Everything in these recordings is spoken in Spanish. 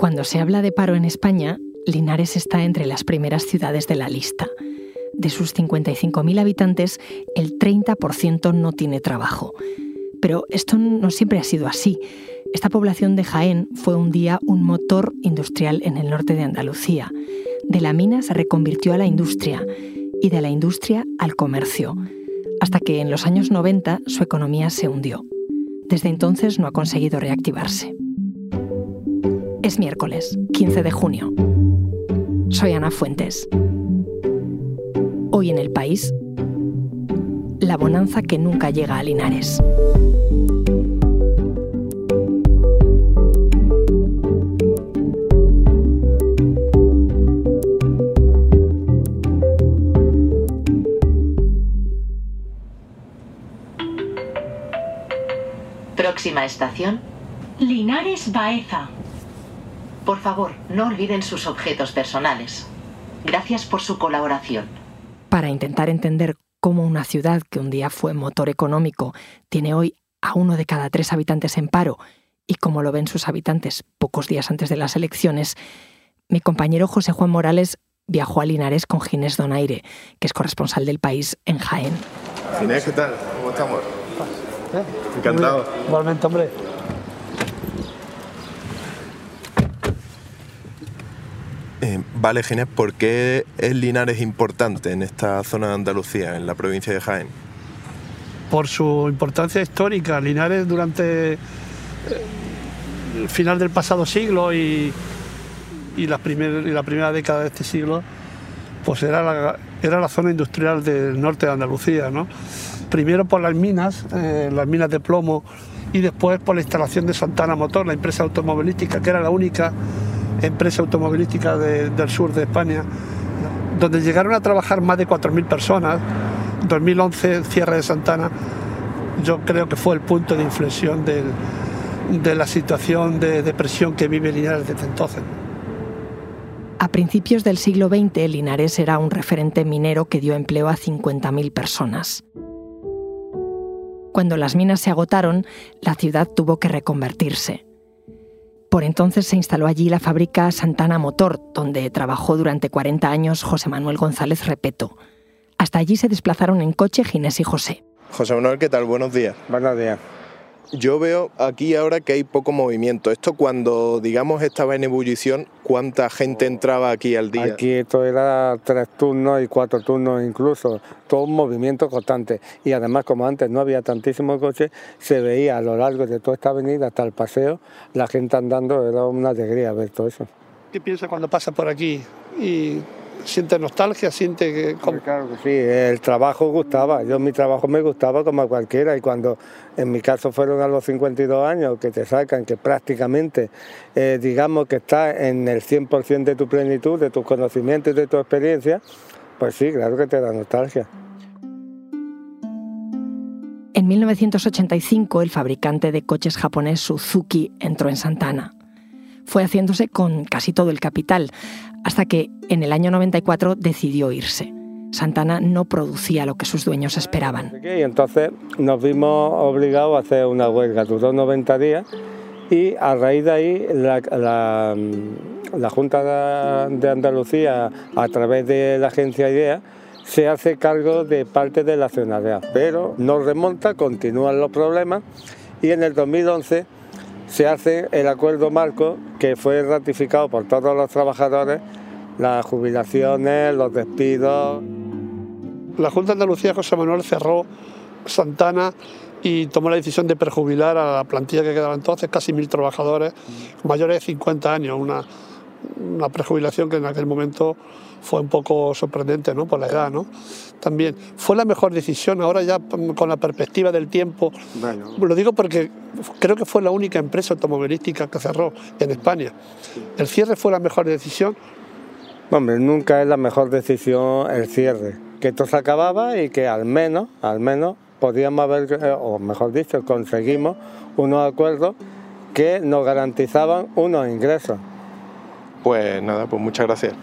Cuando se habla de paro en España, Linares está entre las primeras ciudades de la lista. De sus 55.000 habitantes, el 30% no tiene trabajo. Pero esto no siempre ha sido así. Esta población de Jaén fue un día un motor industrial en el norte de Andalucía. De la mina se reconvirtió a la industria y de la industria al comercio, hasta que en los años 90 su economía se hundió. Desde entonces no ha conseguido reactivarse. Es miércoles, 15 de junio. Soy Ana Fuentes. Hoy en el país, la bonanza que nunca llega a Linares. Próxima estación. Linares Baeza. Por favor, no olviden sus objetos personales. Gracias por su colaboración. Para intentar entender cómo una ciudad que un día fue motor económico tiene hoy a uno de cada tres habitantes en paro y cómo lo ven sus habitantes pocos días antes de las elecciones, mi compañero José Juan Morales viajó a Linares con Ginés Donaire, que es corresponsal del país en Jaén. Ginés, ¿qué tal? ¿Cómo estamos? Encantado. Igualmente, hombre. Eh, vale, Ginés, ¿por qué es Linares importante en esta zona de Andalucía, en la provincia de Jaén? Por su importancia histórica. Linares durante eh, el final del pasado siglo y, la, primera década de este siglo, pues era la, era la zona industrial del norte de Andalucía, ¿no? Primero por las minas, eh, las minas de plomo, y después por la instalación de Santana Motor, la empresa automovilística, que era la única empresa automovilística de- del sur de España, donde llegaron a trabajar más de 4.000 personas. 2011, el cierre de Santana, yo creo que fue el punto de inflexión del- de la situación de depresión que vive Linares desde entonces. A principios del siglo XX, Linares era un referente minero que dio empleo a 50.000 personas. Cuando las minas se agotaron, la ciudad tuvo que reconvertirse. Por entonces se instaló allí la fábrica Santana Motor, donde trabajó durante 40 años José Manuel González Repeto. Hasta allí se desplazaron en coche Ginés y José. José Manuel, ¿qué tal? Buenos días. Buenos días. Yo veo aquí ahora que hay poco movimiento. Esto cuando, digamos, estaba en ebullición, ¿cuánta gente entraba aquí al día? Aquí esto era tres turnos y cuatro turnos incluso, todo un movimiento constante. Y además, como antes no había tantísimos coches, se veía a lo largo de toda esta avenida hasta el paseo, la gente andando, era una alegría ver todo eso. ¿Qué piensa cuando pasa por aquí y siente nostalgia, siente que... Claro que sí, el trabajo gustaba, yo mi trabajo me gustaba como a cualquiera y cuando en mi caso fueron a los 52 años que te sacan, que prácticamente eh, digamos que estás en el 100% de tu plenitud, de tus conocimientos y de tu experiencia, pues sí, claro que te da nostalgia. En 1985, el fabricante de coches japonés Suzuki entró en Santana. Fue haciéndose con casi todo el capital, hasta que en el año 94 decidió irse. Santana no producía lo que sus dueños esperaban. Y entonces nos vimos obligados a hacer una huelga, duró 90 días y a raíz de ahí la, Junta de- de Andalucía, a través de la agencia IDEA, se hace cargo de parte de la accionariado, pero no remonta, continúan los problemas y en el 2011 se hace el acuerdo marco que fue ratificado por todos los trabajadores, las jubilaciones, los despidos. La Junta de Andalucía, José Manuel, cerró Santana y tomó la decisión de prejubilar a la plantilla que quedaba entonces, casi mil trabajadores mayores de 50 años, una prejubilación que en aquel momento fue un poco sorprendente ¿no? por la edad. ¿no? También fue la mejor decisión, ahora ya con la perspectiva del tiempo, Bueno, lo digo porque creo que fue la única empresa automovilística que cerró en España. El cierre fue la mejor decisión, Hombre, nunca es la mejor decisión el cierre. Que esto se acababa y que al menos, al menos, podíamos haber, eh, o mejor dicho, conseguimos unos acuerdos que nos garantizaban unos ingresos. Pues nada, pues muchas gracias.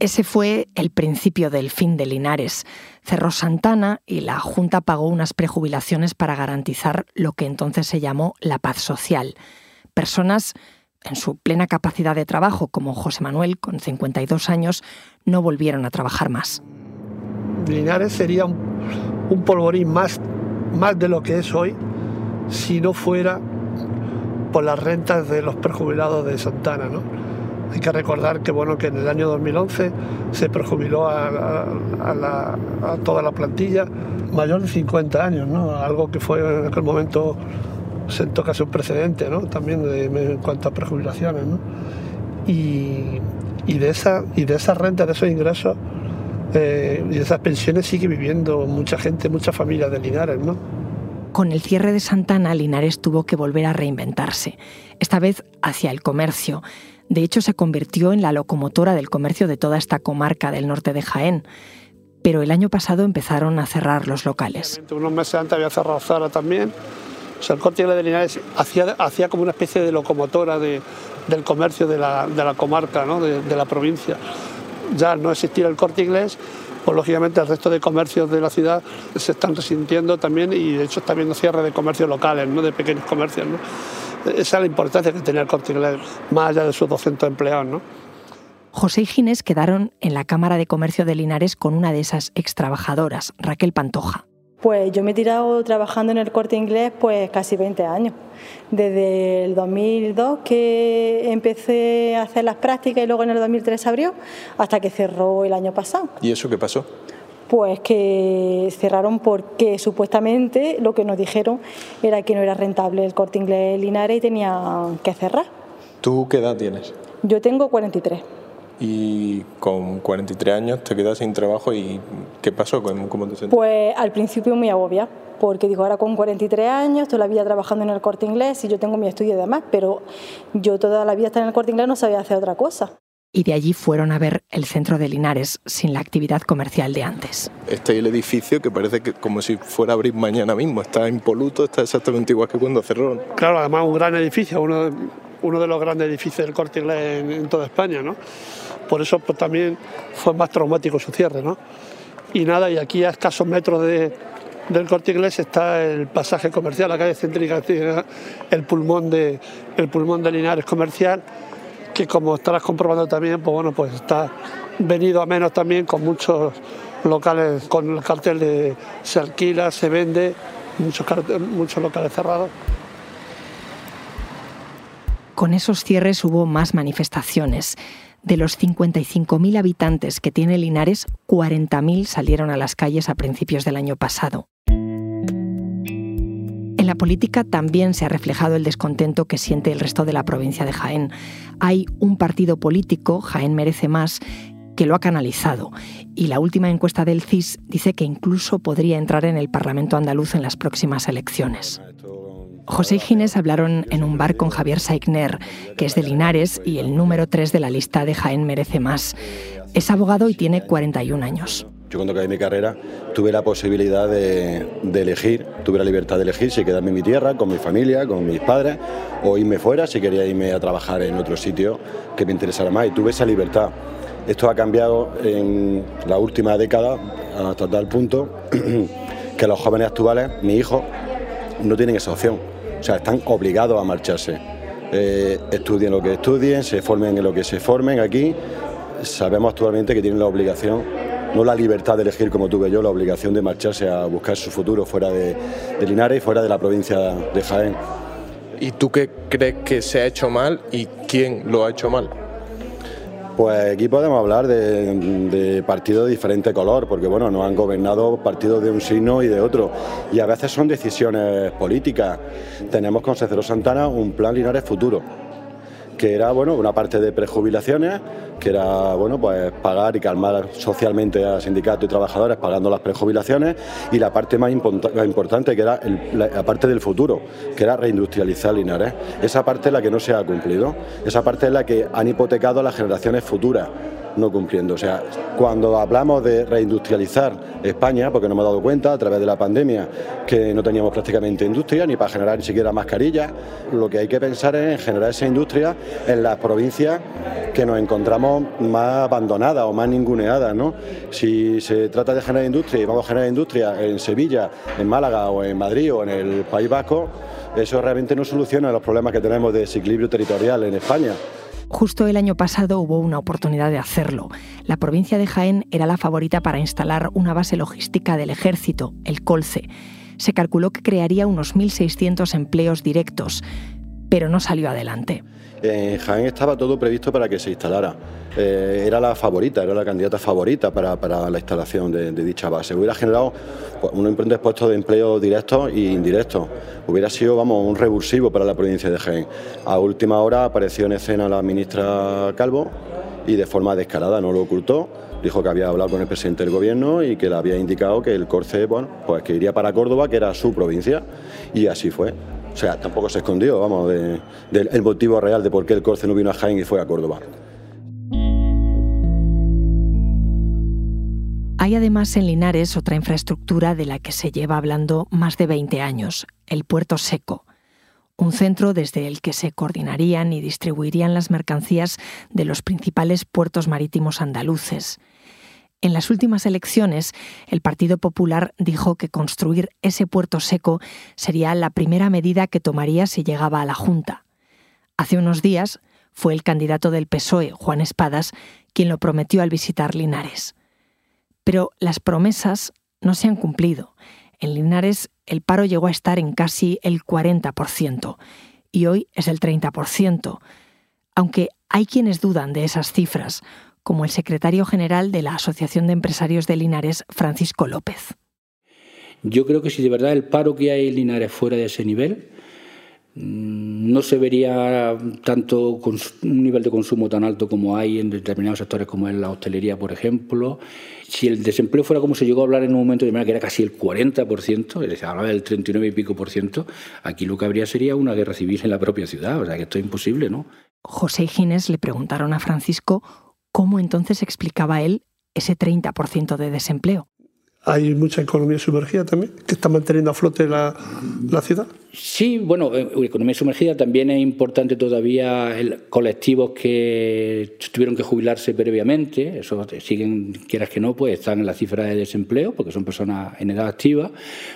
Ese fue el principio del fin de Linares. Cerró Santana y la Junta pagó unas prejubilaciones para garantizar lo que entonces se llamó la paz social. Personas en su plena capacidad de trabajo, como José Manuel, con 52 años, no volvieron a trabajar más. Linares sería un, un polvorín más, más de lo que es hoy si no fuera por las rentas de los prejubilados de Santana. ¿no? Hay que recordar que, bueno, que en el año 2011 se prejubiló a, toda la plantilla mayor de 50 años, ¿no? algo que fue en aquel momento sentó casi un precedente ¿no? también en cuanto a prejubilaciones. ¿no? Y, de esa, y de esas rentas, de esos ingresos eh, y de esas pensiones sigue viviendo mucha gente, muchas familias de Linares. ¿no? Con el cierre de Santana, Linares tuvo que volver a reinventarse, esta vez hacia el comercio. De hecho, se convirtió en la locomotora del comercio de toda esta comarca del norte de Jaén. Pero el año pasado empezaron a cerrar los locales. Unos meses antes había cerrado Zara también. O sea, el corte de Linares hacía, como una especie de locomotora del comercio de la, comarca, ¿no? de la provincia. Ya no existía el corte inglés, lógicamente el resto de comercios de la ciudad se están resintiendo también y de hecho está habiendo cierre de comercios locales, ¿no? de pequeños comercios. ¿no? Esa es la importancia que tenía el Corte más allá de sus 200 empleados. ¿no? José y Ginés quedaron en la Cámara de Comercio de Linares con una de esas ex trabajadoras, Raquel Pantoja. Pues yo me he tirado trabajando en el corte inglés pues casi 20 años. Desde el 2002 que empecé a hacer las prácticas y luego en el 2003 abrió, hasta que cerró el año pasado. ¿Y eso qué pasó? Pues que cerraron porque supuestamente lo que nos dijeron era que no era rentable el corte inglés Linares y tenía que cerrar. ¿Tú qué edad tienes? Yo tengo 43 y con 43 años te quedas sin trabajo y ¿qué pasó? ¿Cómo te sientes? Pues al principio muy agobia, porque digo, ahora con 43 años, toda la vida trabajando en el corte inglés y yo tengo mi estudio y demás, pero yo toda la vida estar en el corte inglés no sabía hacer otra cosa. Y de allí fueron a ver el centro de Linares sin la actividad comercial de antes. Este es el edificio que parece que como si fuera a abrir mañana mismo, está impoluto, está exactamente igual que cuando cerraron. Claro, además un gran edificio, uno, uno de los grandes edificios del corte inglés en, toda España, ¿no? por eso pues, también fue más traumático su cierre. ¿no? Y nada, y aquí a escasos metros de, del corte inglés está el pasaje comercial, la calle céntrica, el pulmón de, el pulmón de Linares comercial, que como estarás comprobando también, pues bueno, pues está venido a menos también con muchos locales, con el cartel de se alquila, se vende, muchos, muchos locales cerrados. Con esos cierres hubo más manifestaciones. De los 55.000 habitantes que tiene Linares, 40.000 salieron a las calles a principios del año pasado. En la política también se ha reflejado el descontento que siente el resto de la provincia de Jaén. Hay un partido político, Jaén Merece Más, que lo ha canalizado y la última encuesta del CIS dice que incluso podría entrar en el Parlamento andaluz en las próximas elecciones. José y hablaron en un bar con Javier Saigner, que es de Linares y el número 3 de la lista de Jaén Merece Más. Es abogado y tiene 41 años. Yo cuando acabé mi carrera tuve la posibilidad de, elegir, tuve la libertad de elegir si quedarme en mi tierra, con mi familia, con mis padres, o irme fuera si quería irme a trabajar en otro sitio que me interesara más. Y tuve esa libertad. Esto ha cambiado en la última década hasta tal punto que los jóvenes actuales, mi hijo, no tienen esa opción o sea, están obligados a marcharse. Eh, estudien lo que estudien, se formen en lo que se formen aquí. Sabemos actualmente que tienen la obligación, no la libertad de elegir como tuve yo, la obligación de marcharse a buscar su futuro fuera de, de Linares y fuera de la provincia de Jaén. ¿Y tú qué crees que se ha hecho mal y quién lo ha hecho mal? Pues aquí podemos hablar de, partidos de diferente color, porque bueno, nos han gobernado partidos de un signo y de otro, y a veces son decisiones políticas. Tenemos con Cecero Santana un plan Linares Futuro, que era bueno, una parte de prejubilaciones, que era bueno, pues pagar y calmar socialmente a sindicatos y trabajadores pagando las prejubilaciones, y la parte más importante, que era la, parte del futuro, que era reindustrializar Linares. Esa parte es la que no se ha cumplido, esa parte es la que han hipotecado a las generaciones futuras no cumpliendo. O sea, cuando hablamos de reindustrializar España, porque no hemos dado cuenta a través de la pandemia que no teníamos prácticamente industria ni para generar ni siquiera mascarillas, lo que hay que pensar es en generar esa industria en las provincias que nos encontramos más abandonadas o más ninguneadas. ¿no? Si se trata de generar industria y vamos a generar industria en Sevilla, en Málaga o en Madrid o en el País Vasco, eso realmente no soluciona los problemas que tenemos de desequilibrio territorial en España. Justo el año pasado hubo una oportunidad de hacerlo. La provincia de Jaén era la favorita para instalar una base logística del ejército, el Colce. Se calculó que crearía unos 1.600 empleos directos, pero no salió adelante. En Jaén estaba todo previsto para que se instalara. Eh, era la favorita, era la candidata favorita para, la instalación de, dicha base. Hubiera generado pues, un importante puesto de empleo directos e indirectos. Hubiera sido, vamos, un revulsivo para la provincia de Jaén. A última hora apareció en escena la ministra Calvo y de forma descarada no lo ocultó. Dijo que había hablado con el presidente del gobierno y que le había indicado que el Corce, bueno, pues que iría para Córdoba, que era su provincia, y así fue. O sea, tampoco se escondió, vamos, del motivo real de por qué el Corce no vino a Jaén y fue a Córdoba. Hay además en Linares otra infraestructura de la que se lleva hablando más de 20 años, el Puerto Seco, un centro desde el que se coordinarían y distribuirían las mercancías de los principales puertos marítimos andaluces. En las últimas elecciones, el Partido Popular dijo que construir ese puerto seco sería la primera medida que tomaría si llegaba a la Junta. Hace unos días fue el candidato del PSOE, Juan Espadas, quien lo prometió al visitar Linares. Pero las promesas no se han cumplido. En Linares el paro llegó a estar en casi el 40% y hoy es el 30%, aunque hay quienes dudan de esas cifras, como el secretario general de la Asociación de Empresarios de Linares, Francisco López. Yo creo que si de verdad el paro que hay en Linares fuera de ese nivel, mm, no se vería tanto un nivel de consumo tan alto como hay en determinados sectores como en la hostelería, por ejemplo. Si el desempleo fuera como se llegó a hablar en un momento de manera que era casi el 40%, es decir, hablaba del 39 y pico por ciento, aquí lo que habría sería una guerra civil en la propia ciudad, o sea que esto es imposible, ¿no? José y Ginés le preguntaron a Francisco ¿cómo entonces explicaba él ese 30% de desempleo? Hay mucha economía sumergida también, que está manteniendo a flote la, la ciudad. Sí, bueno, eh, economía sumergida también es importante todavía el, colectivos que tuvieron que jubilarse previamente, eso siguen, quieras que no, pues están en la cifra de desempleo, porque son personas en edad activa,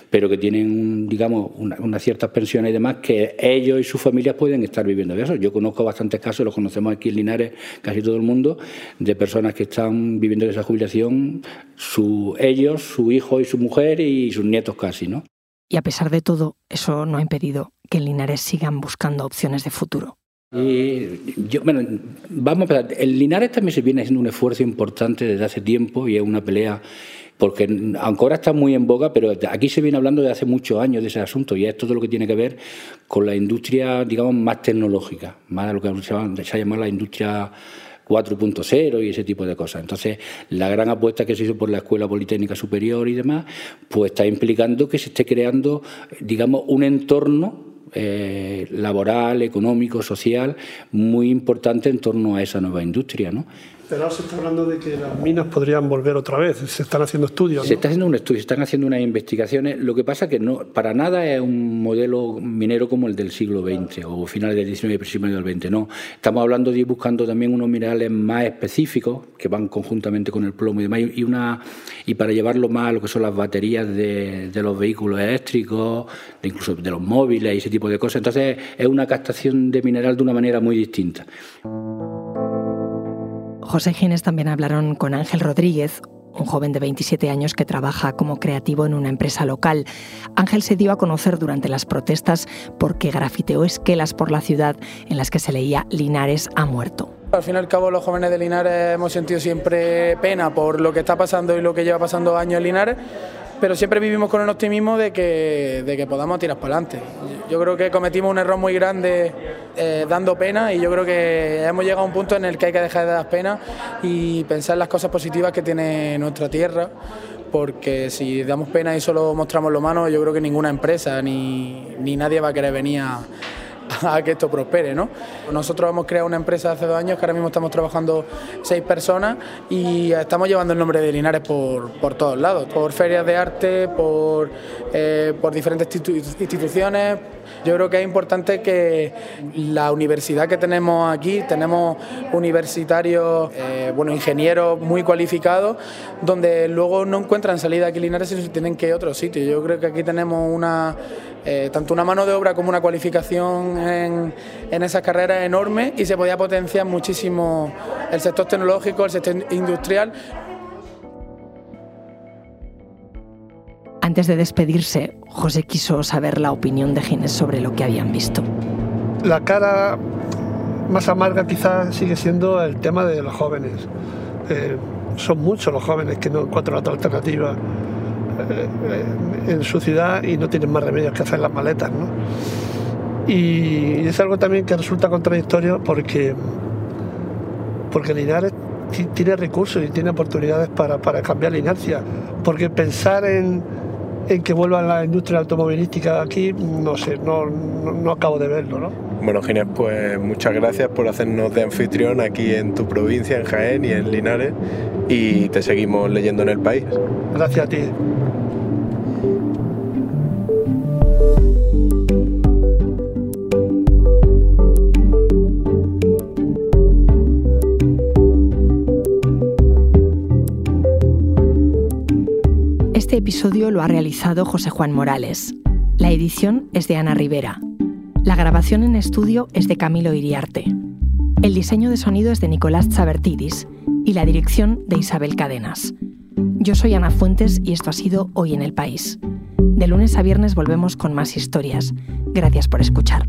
pero que tienen, digamos, unas ciertas pensiones y demás que ellos y sus familias pueden estar viviendo de eso. Yo conozco bastantes casos, los conocemos aquí en Linares, casi todo el mundo, de personas que están viviendo de esa jubilación, su, ellos, su hijo y su mujer y sus nietos casi, ¿no? Y a pesar de todo, eso no ha impedido que en Linares sigan buscando opciones de futuro. yo, bueno, vamos a ver, el Linares también se viene haciendo un esfuerzo importante desde hace tiempo y es una pelea porque aunque ahora está muy en boga, pero aquí se viene hablando de hace muchos años de ese asunto y es todo lo que tiene que ver con la industria, digamos, más tecnológica, más lo que se ha llamado la industria 4.0 y ese tipo de cosas. Entonces, la gran apuesta que se hizo por la Escuela Politécnica Superior y demás, pues está implicando que se esté creando, digamos, un entorno eh, laboral, económico, social, muy importante en torno a esa nueva industria. ¿no? Pero ahora se está hablando de que las minas podrían volver otra vez. Se están haciendo estudios. Se está haciendo un estudio, se están haciendo unas investigaciones. Lo que pasa es que no, para nada es un modelo minero como el del siglo XX o finales del XIX y principios del XX. No, estamos hablando de ir buscando también unos minerales más específicos que van conjuntamente con el plomo y demás y una y para llevarlo más a lo que son las baterías de, de los vehículos eléctricos, incluso de los móviles y ese tipo de cosas. Entonces es una captación de mineral de una manera muy distinta. José Gines también hablaron con Ángel Rodríguez, un joven de 27 años que trabaja como creativo en una empresa local. Ángel se dio a conocer durante las protestas porque grafiteó esquelas por la ciudad en las que se leía Linares ha muerto. Al fin y al cabo los jóvenes de Linares hemos sentido siempre pena por lo que está pasando y lo que lleva pasando años en Linares pero siempre vivimos con el optimismo de que, de que podamos tirar para adelante. Yo creo que cometimos un error muy grande eh, dando pena y yo creo que hemos llegado a un punto en el que hay que dejar de dar pena y pensar en las cosas positivas que tiene nuestra tierra, porque si damos pena y solo mostramos lo malo, yo creo que ninguna empresa ni, ni nadie va a querer venir a a que esto prospere. ¿no? Nosotros hemos creado una empresa hace dos años que ahora mismo estamos trabajando seis personas y estamos llevando el nombre de Linares por, por todos lados, por ferias de arte, por, eh, por diferentes instituciones. Yo creo que es importante que la universidad que tenemos aquí, tenemos universitarios, eh, bueno, ingenieros muy cualificados, donde luego no encuentran salida aquí en Linares, sino tienen que ir a otro sitio. Yo creo que aquí tenemos una eh, tanto una mano de obra como una cualificación en, en esas carreras enorme y se podía potenciar muchísimo el sector tecnológico, el sector industrial. Antes de despedirse, José quiso saber la opinión de Ginés sobre lo que habían visto. La cara más amarga quizás sigue siendo el tema de los jóvenes. Eh, son muchos los jóvenes que no encuentran otra alternativa eh, en su ciudad y no tienen más remedio que hacer las maletas. ¿no? Y es algo también que resulta contradictorio porque, porque Linares tiene recursos y tiene oportunidades para, para cambiar la inercia. Porque pensar en, en que vuelva la industria automovilística aquí, no sé, no, no, no acabo de verlo. ¿no? Bueno, Ginés, pues muchas gracias por hacernos de anfitrión aquí en tu provincia, en Jaén y en Linares, y te seguimos leyendo en el país. Gracias a ti. Episodio lo ha realizado José Juan Morales. La edición es de Ana Rivera. La grabación en estudio es de Camilo Iriarte. El diseño de sonido es de Nicolás Chabertidis y la dirección de Isabel Cadenas. Yo soy Ana Fuentes y esto ha sido Hoy en el País. De lunes a viernes volvemos con más historias. Gracias por escuchar.